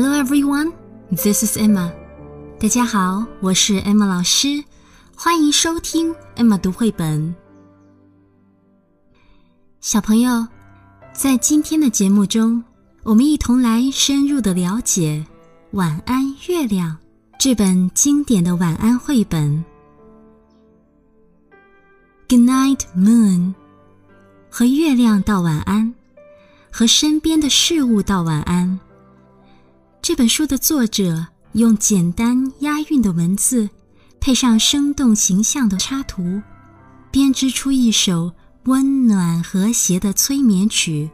Hello everyone, this is Emma. 大家好，我是 Emma 老师，欢迎收听 Emma 读绘本。小朋友，在今天的节目中，我们一同来深入的了解《晚安月亮》这本经典的晚安绘本。Good night, moon. 和月亮道晚安，和身边的事物道晚安。这本书的作者用简单押韵的文字，配上生动形象的插图，编织出一首温暖和谐的催眠曲。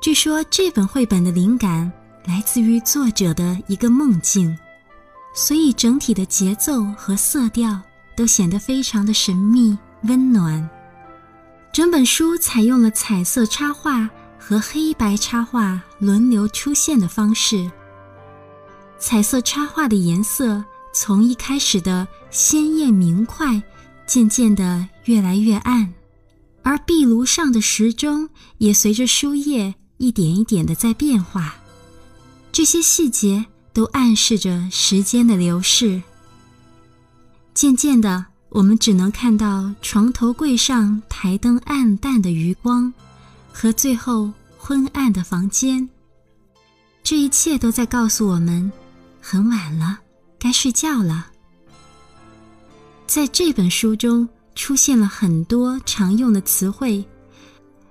据说这本绘本的灵感来自于作者的一个梦境，所以整体的节奏和色调都显得非常的神秘温暖。整本书采用了彩色插画和黑白插画轮流出现的方式。彩色插画的颜色从一开始的鲜艳明快，渐渐的越来越暗，而壁炉上的时钟也随着书页一点一点的在变化。这些细节都暗示着时间的流逝。渐渐的。我们只能看到床头柜上台灯暗淡的余光，和最后昏暗的房间。这一切都在告诉我们，很晚了，该睡觉了。在这本书中出现了很多常用的词汇，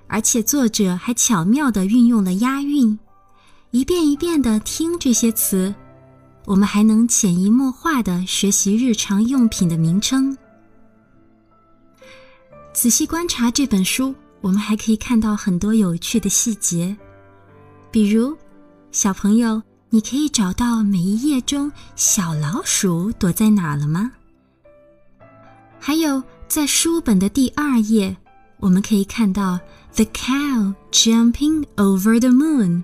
而且作者还巧妙地运用了押韵。一遍一遍地听这些词，我们还能潜移默化地学习日常用品的名称。仔细观察这本书，我们还可以看到很多有趣的细节，比如，小朋友，你可以找到每一页中小老鼠躲在哪了吗？还有，在书本的第二页，我们可以看到 the cow jumping over the moon，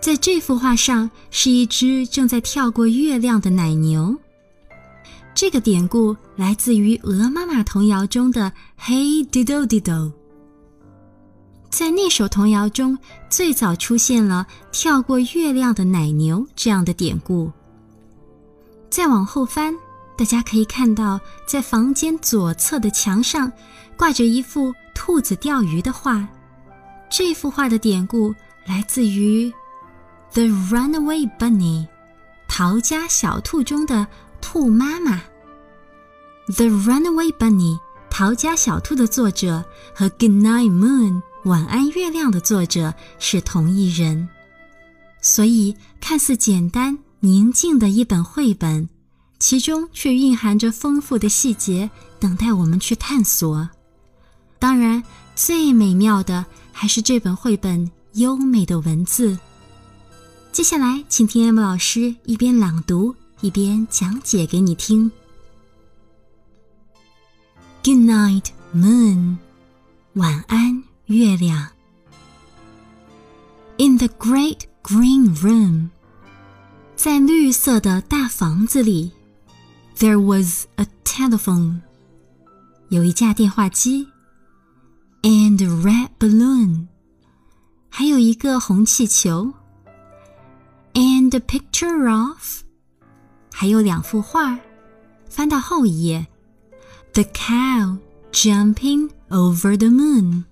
在这幅画上是一只正在跳过月亮的奶牛。这个典故来自于鹅妈妈童谣中的 “Hey diddle diddle”。在那首童谣中，最早出现了跳过月亮的奶牛这样的典故。再往后翻，大家可以看到，在房间左侧的墙上挂着一幅兔子钓鱼的画。这幅画的典故来自于《The Runaway Bunny》逃家小兔中的。兔妈妈，《The Runaway Bunny》逃家小兔的作者和《Good Night Moon》晚安月亮的作者是同一人，所以看似简单宁静的一本绘本，其中却蕴含着丰富的细节，等待我们去探索。当然，最美妙的还是这本绘本优美的文字。接下来，请听 M 老师一边朗读。一边讲解给你听。Good night, moon，晚安，月亮。In the great green room，在绿色的大房子里，There was a telephone，有一架电话机，and a red balloon，还有一个红气球，and a picture of。还有两幅画，翻到后一页。The cow jumping over the moon。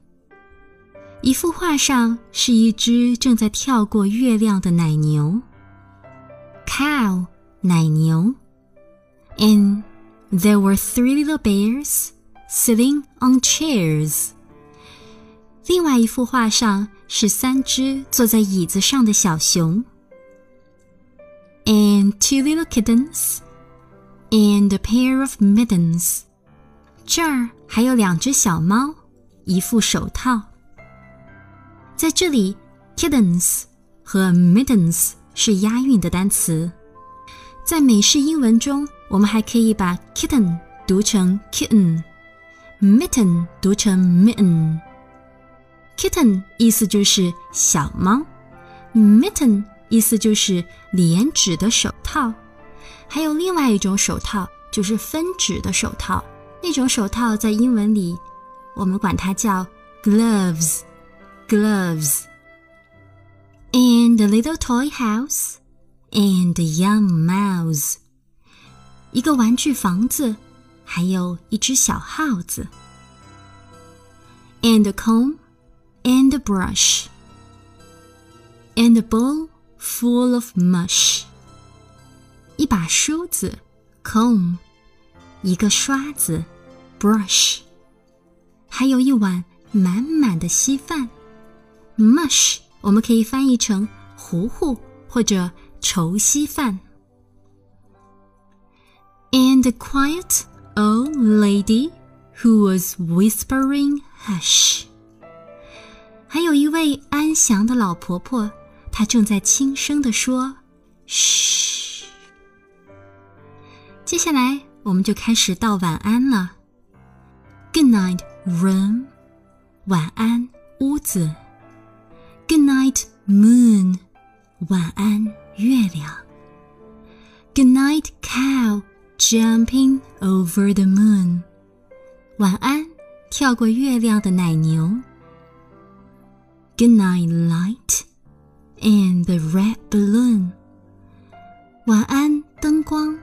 一幅画上是一只正在跳过月亮的奶牛。Cow，奶牛。And there were three little bears sitting on chairs。另外一幅画上是三只坐在椅子上的小熊。and two little kittens and a pair of mittens。这儿还有两只小猫，一副手套。在这里，kittens 和 mittens 是押韵的单词。在美式英文中，我们还可以把 kitten 读成 kitten，mitten 读成 mitten。kitten 意思就是小猫，mitten。意思就是连指的手套，还有另外一种手套，就是分指的手套。那种手套在英文里，我们管它叫 gloves。gloves。 and the little toy house and the young mouse，一个玩具房子，还有一只小耗子。And a comb and a brush and a bowl full of mush，一把梳子，comb，一个刷子，brush，还有一碗满满的稀饭 ，mush。我们可以翻译成糊糊或者稠稀饭。And a quiet old lady who was whispering hush。还有一位安详的老婆婆，她正在轻声地说嘘。接下来我们就开始道晚安了。Good night, room。晚安，屋子。Good night, moon. 晚安，月亮。Good night, cow jumping over the moon. 晚安，跳过月亮的奶牛。Good night, light and the red balloon. 晚安，灯光。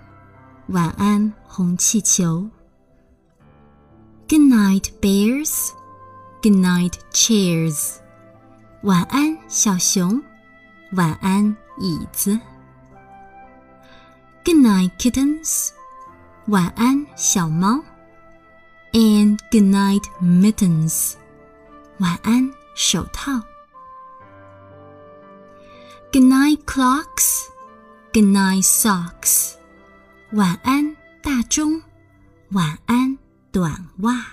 晚安，红气球。Good night, bears. Good night, chairs. 晚安，小熊。晚安，椅子。Good night, kittens。晚安，小猫。And good night, mittens。晚安，手套。Good night, clocks。Good night, socks。晚安，大钟。晚安，短袜。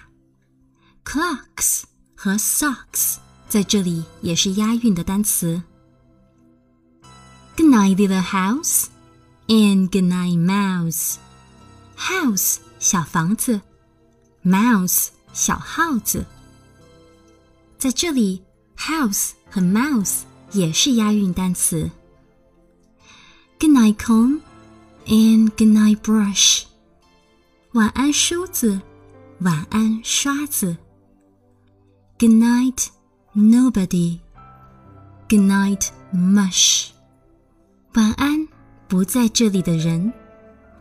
Clocks 和 socks。在这里也是押韵的单词。Good night, little house, and good night, mouse. House 小房子，mouse 小耗子。在这里，house 和 mouse 也是押韵单词。Good night, comb, and good night, brush. 晚安梳子，晚安刷子。Good night. Nobody. Good night, mush. 晚安，不在这里的人。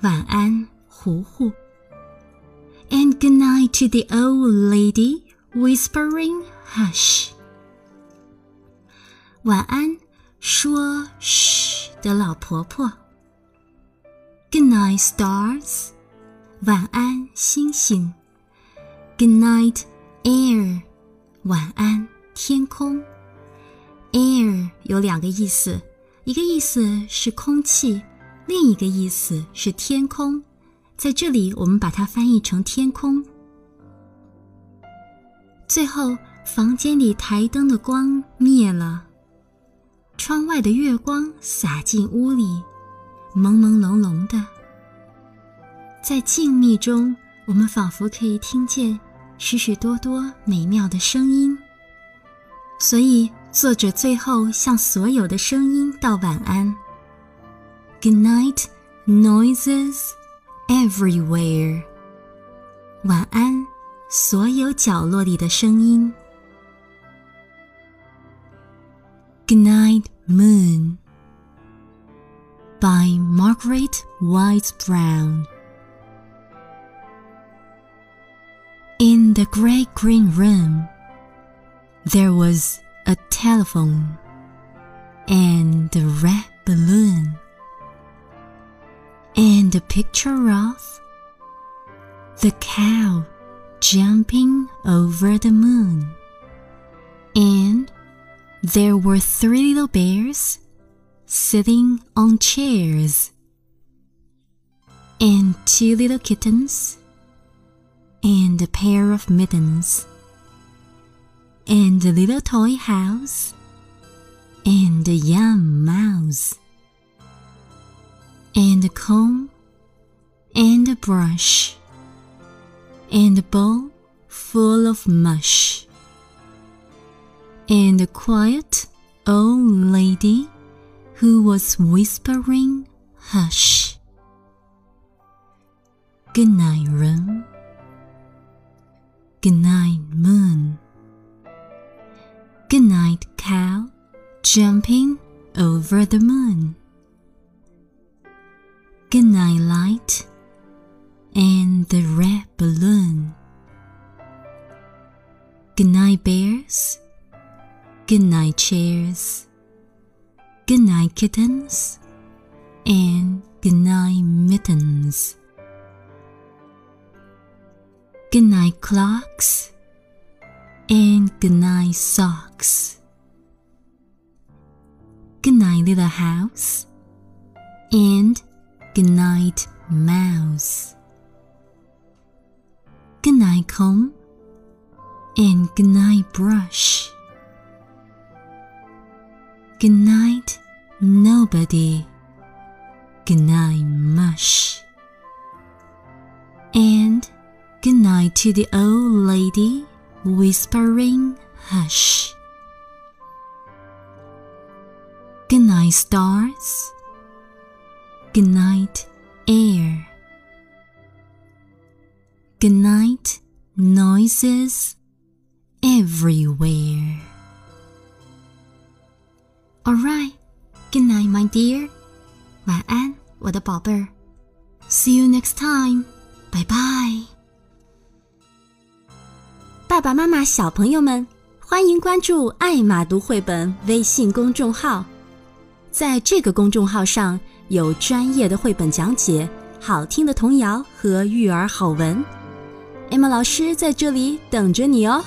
晚安，糊糊。And good night to the old lady whispering hush. 晚安，说嘘的老婆婆。Good night, stars. 晚安，星星。Good night, air. 晚安。 天空，air 有两个意思，一个意思是空气，另一个意思是天空。在这里，我们把它翻译成天空。最后，房间里台灯的光灭了，窗外的月光洒进屋里，朦朦胧胧的。在静谧中，我们仿佛可以听见许许多多美妙的声音。所以，作者最后向所有的声音道晚安。Good night, noises everywhere。晚安，所有角落里的声音。Good night, moon. By Margaret Wise Brown. In the great green room. there was a telephone and a red balloon and a picture of the cow jumping over the moon. And there were three little bears sitting on chairs and two little kittens and a pair of mittens and the little toy house, and the young mouse, and a comb, and a brush, and a bowl full of mush, and a quiet old lady who was whispering hush. Good night, room. Good night, moon. Good night, cow, jumping over the moon. Good night, light, and the red balloon. Good night, bears. Good night, chairs. Good night, kittens. And good night, mittens. Good night, clocks. And good night, socks. Good night, little house. And good night, mouse. Good night, comb. And good night, brush. Good night, nobody. Good night, mush. And good night to the old lady whispering hush. Good night, stars. Good night, air. Good night, noises everywhere. All right, good night, my dear. 晚安，我的宝贝儿。See you next time. Bye bye. 爸爸妈妈、小朋友们，欢迎关注“爱马读绘本”微信公众号。在这个公众号上有专业的绘本讲解、好听的童谣和育儿好文。艾玛老师在这里等着你哦。